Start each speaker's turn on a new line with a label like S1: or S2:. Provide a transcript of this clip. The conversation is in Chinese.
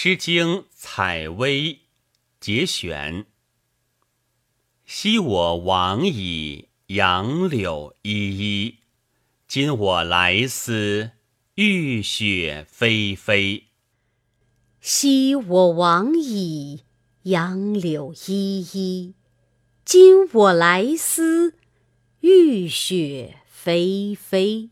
S1: 诗经采薇节选。昔我往矣杨柳依依。今我来思雨雪霏霏。
S2: 昔我往矣杨柳依依。今我来思雨雪霏霏。